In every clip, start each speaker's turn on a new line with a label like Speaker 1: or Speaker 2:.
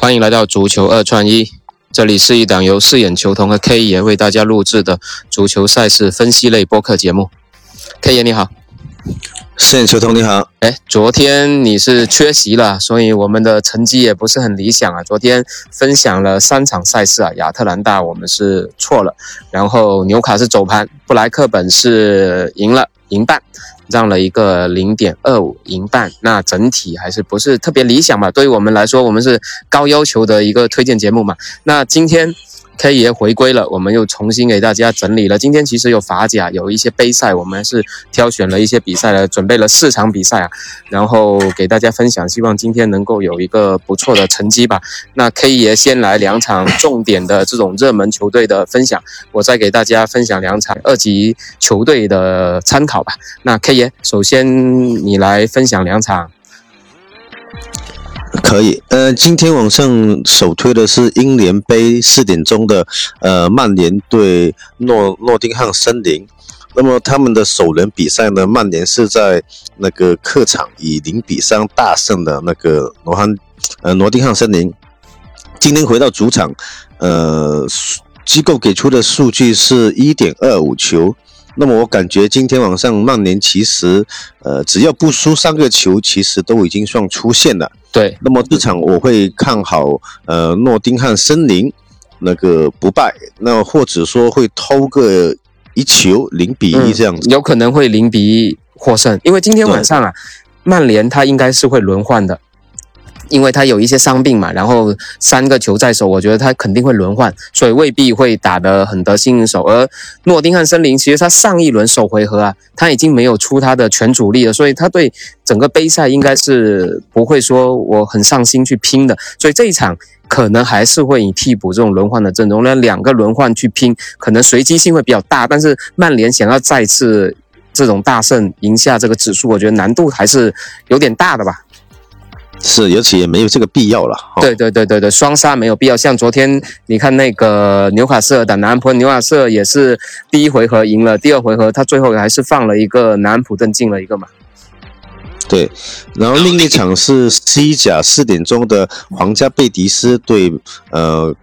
Speaker 1: 欢迎来到足球二串一，这里是一档由四眼球童和 K 爷为大家录制的足球赛事分析类播客节目。K 爷你好，
Speaker 2: 四眼球童你好。
Speaker 1: 哎，昨天你是缺席了，所以我们的成绩也不是很理想啊。昨天分享了三场赛事啊，亚特兰大我们是错了，然后纽卡是走盘，布莱克本是赢了，赢半。让了一个零点二五赢半，那整体还是不是特别理想吧？对于我们来说，我们是高要求的一个推荐节目嘛。那今天。K 爷回归了，我们又重新给大家整理了。今天其实有法甲，有一些杯赛，我们是挑选了一些比赛来准备了四场比赛啊，然后给大家分享。希望今天能够有一个不错的成绩吧。那 K 爷先来两场重点的这种热门球队的分享，我再给大家分享两场二级球队的参考吧。那 K 爷，首先你来分享两场。
Speaker 2: 可以，呃，今天晚上首推的是英联杯四点钟的，呃，曼联对诺诺丁汉森林。那么他们的首轮比赛呢，曼联是在那个客场以零比三大胜的那个罗汉，呃，诺丁汉森林。今天回到主场，呃，机构给出的数据是一点二五球。那么我感觉今天晚上曼联其实，呃，只要不输三个球，其实都已经算出线了。
Speaker 1: 对，
Speaker 2: 那么这场我会看好，呃，诺丁汉森林那个不败，那或者说会偷个一球零比一这样子，
Speaker 1: 有可能会零比一获胜，因为今天晚上啊，曼联他应该是会轮换的。因为他有一些伤病嘛，然后三个球在手，我觉得他肯定会轮换，所以未必会打得很得心应手。而诺丁汉森林其实他上一轮首回合啊，他已经没有出他的全主力了，所以他对整个杯赛应该是不会说我很上心去拼的。所以这一场可能还是会以替补这种轮换的阵容，那两个轮换去拼，可能随机性会比较大。但是曼联想要再次这种大胜赢下这个指数，我觉得难度还是有点大的吧。
Speaker 2: 是，尤其也没有这个必要了。
Speaker 1: 对对对对对，双杀没有必要。像昨天你看那个纽卡斯尔打南安普，纽卡斯尔也是第一回合赢了，第二回合他最后还是放了一个南安普顿进了一个嘛。
Speaker 2: 对，然后另一场是西甲四点钟的皇家贝蒂斯对呃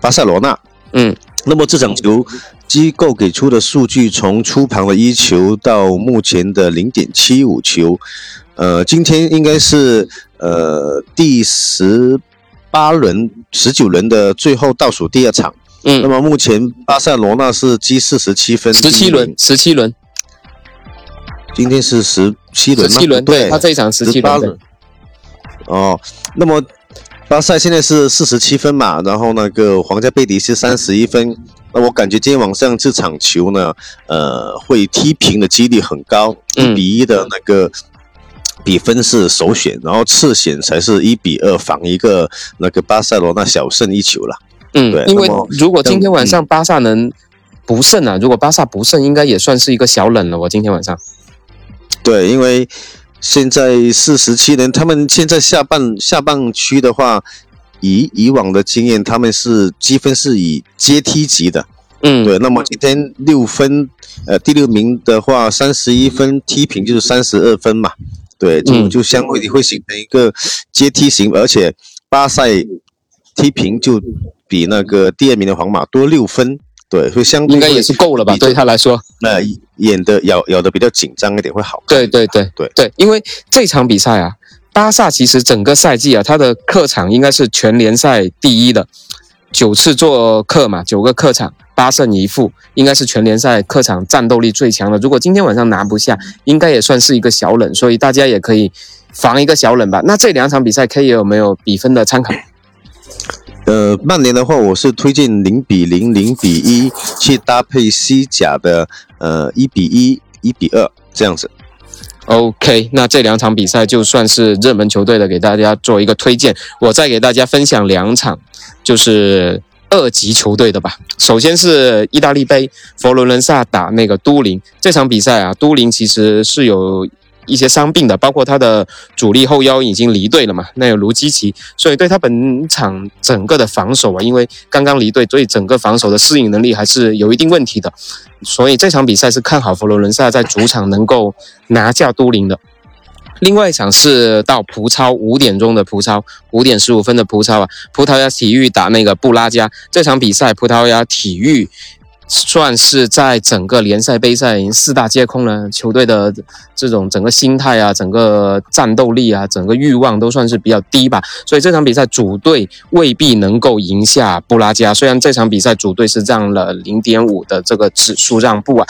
Speaker 2: 巴塞罗那。
Speaker 1: 嗯，
Speaker 2: 那么这场球机构给出的数据，从出盘的一球到目前的零点七五球。呃，今天应该是呃第十八轮、十九轮的最后倒数第二场。
Speaker 1: 嗯，
Speaker 2: 那么目前巴塞罗那是积四十七分。
Speaker 1: 十七轮，十七轮。
Speaker 2: 今天是十七轮
Speaker 1: 十七轮，对，他这一场十七轮。
Speaker 2: 哦，那么巴塞现在是四十七分嘛，然后那个皇家贝蒂是三十一分。那我感觉今天晚上这场球呢，呃，会踢平的几率很高，一比一的那个。比分是首选，然后次选才是一比二，防一个那个巴塞罗那小胜一球了。
Speaker 1: 嗯，对，因为如果今天晚上巴萨能不胜啊，如果巴萨不胜，应该也算是一个小冷了。我今天晚上，
Speaker 2: 对，因为现在四十七人，他们现在下半下半区的话，以以往的经验，他们是积分是以阶梯级的。
Speaker 1: 嗯，
Speaker 2: 对，那么今天六分，呃，第六名的话三十一分踢平就是三十二分嘛。对，就就相会会形成一个阶梯型，而且巴塞踢平就比那个第二名的皇马多六分，对，会相
Speaker 1: 应该也是够了吧？对他来说，
Speaker 2: 那演的咬咬的比较紧张一点会好。
Speaker 1: 对对对
Speaker 2: 对
Speaker 1: 对，因为这场比赛啊，巴萨其实整个赛季啊，他的客场应该是全联赛第一的，九次做客嘛，九个客场。八胜一负，应该是全联赛客场战斗力最强的。如果今天晚上拿不下，应该也算是一个小冷，所以大家也可以防一个小冷吧。那这两场比赛，K 有没有比分的参考？
Speaker 2: 呃，曼联的话，我是推荐零比零、零比一去搭配西甲的呃一比一、一比二这样子。
Speaker 1: OK，那这两场比赛就算是热门球队的，给大家做一个推荐。我再给大家分享两场，就是。二级球队的吧，首先是意大利杯，佛罗伦萨打那个都灵。这场比赛啊，都灵其实是有一些伤病的，包括他的主力后腰已经离队了嘛，那有卢基奇，所以对他本场整个的防守啊，因为刚刚离队，所以整个防守的适应能力还是有一定问题的，所以这场比赛是看好佛罗伦萨在主场能够拿下都灵的。另外一场是到葡超五点钟的葡超，五点十五分的葡超啊，葡萄牙体育打那个布拉加。这场比赛，葡萄牙体育算是在整个联赛杯赛四大皆空了，球队的这种整个心态啊，整个战斗力啊，整个欲望都算是比较低吧。所以这场比赛主队未必能够赢下布拉加。虽然这场比赛主队是让了零点五的这个指数让步啊。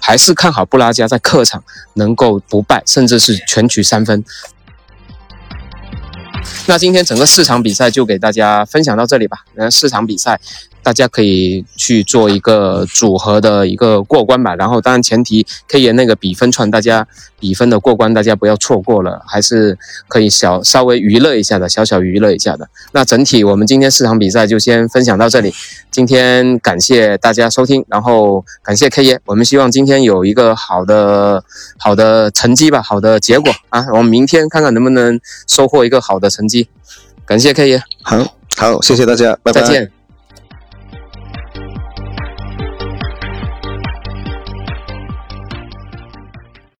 Speaker 1: 还是看好布拉加在客场能够不败，甚至是全取三分。那今天整个四场比赛就给大家分享到这里吧。那四场比赛。大家可以去做一个组合的一个过关吧，然后当然前提 K 爷那个比分串，大家比分的过关，大家不要错过了，还是可以小稍微娱乐一下的，小小娱乐一下的。那整体我们今天四场比赛就先分享到这里，今天感谢大家收听，然后感谢 K 爷，我们希望今天有一个好的好的成绩吧，好的结果啊，我们明天看看能不能收获一个好的成绩。感谢 K 爷，
Speaker 2: 好好，谢谢大家，拜拜。
Speaker 1: 再见。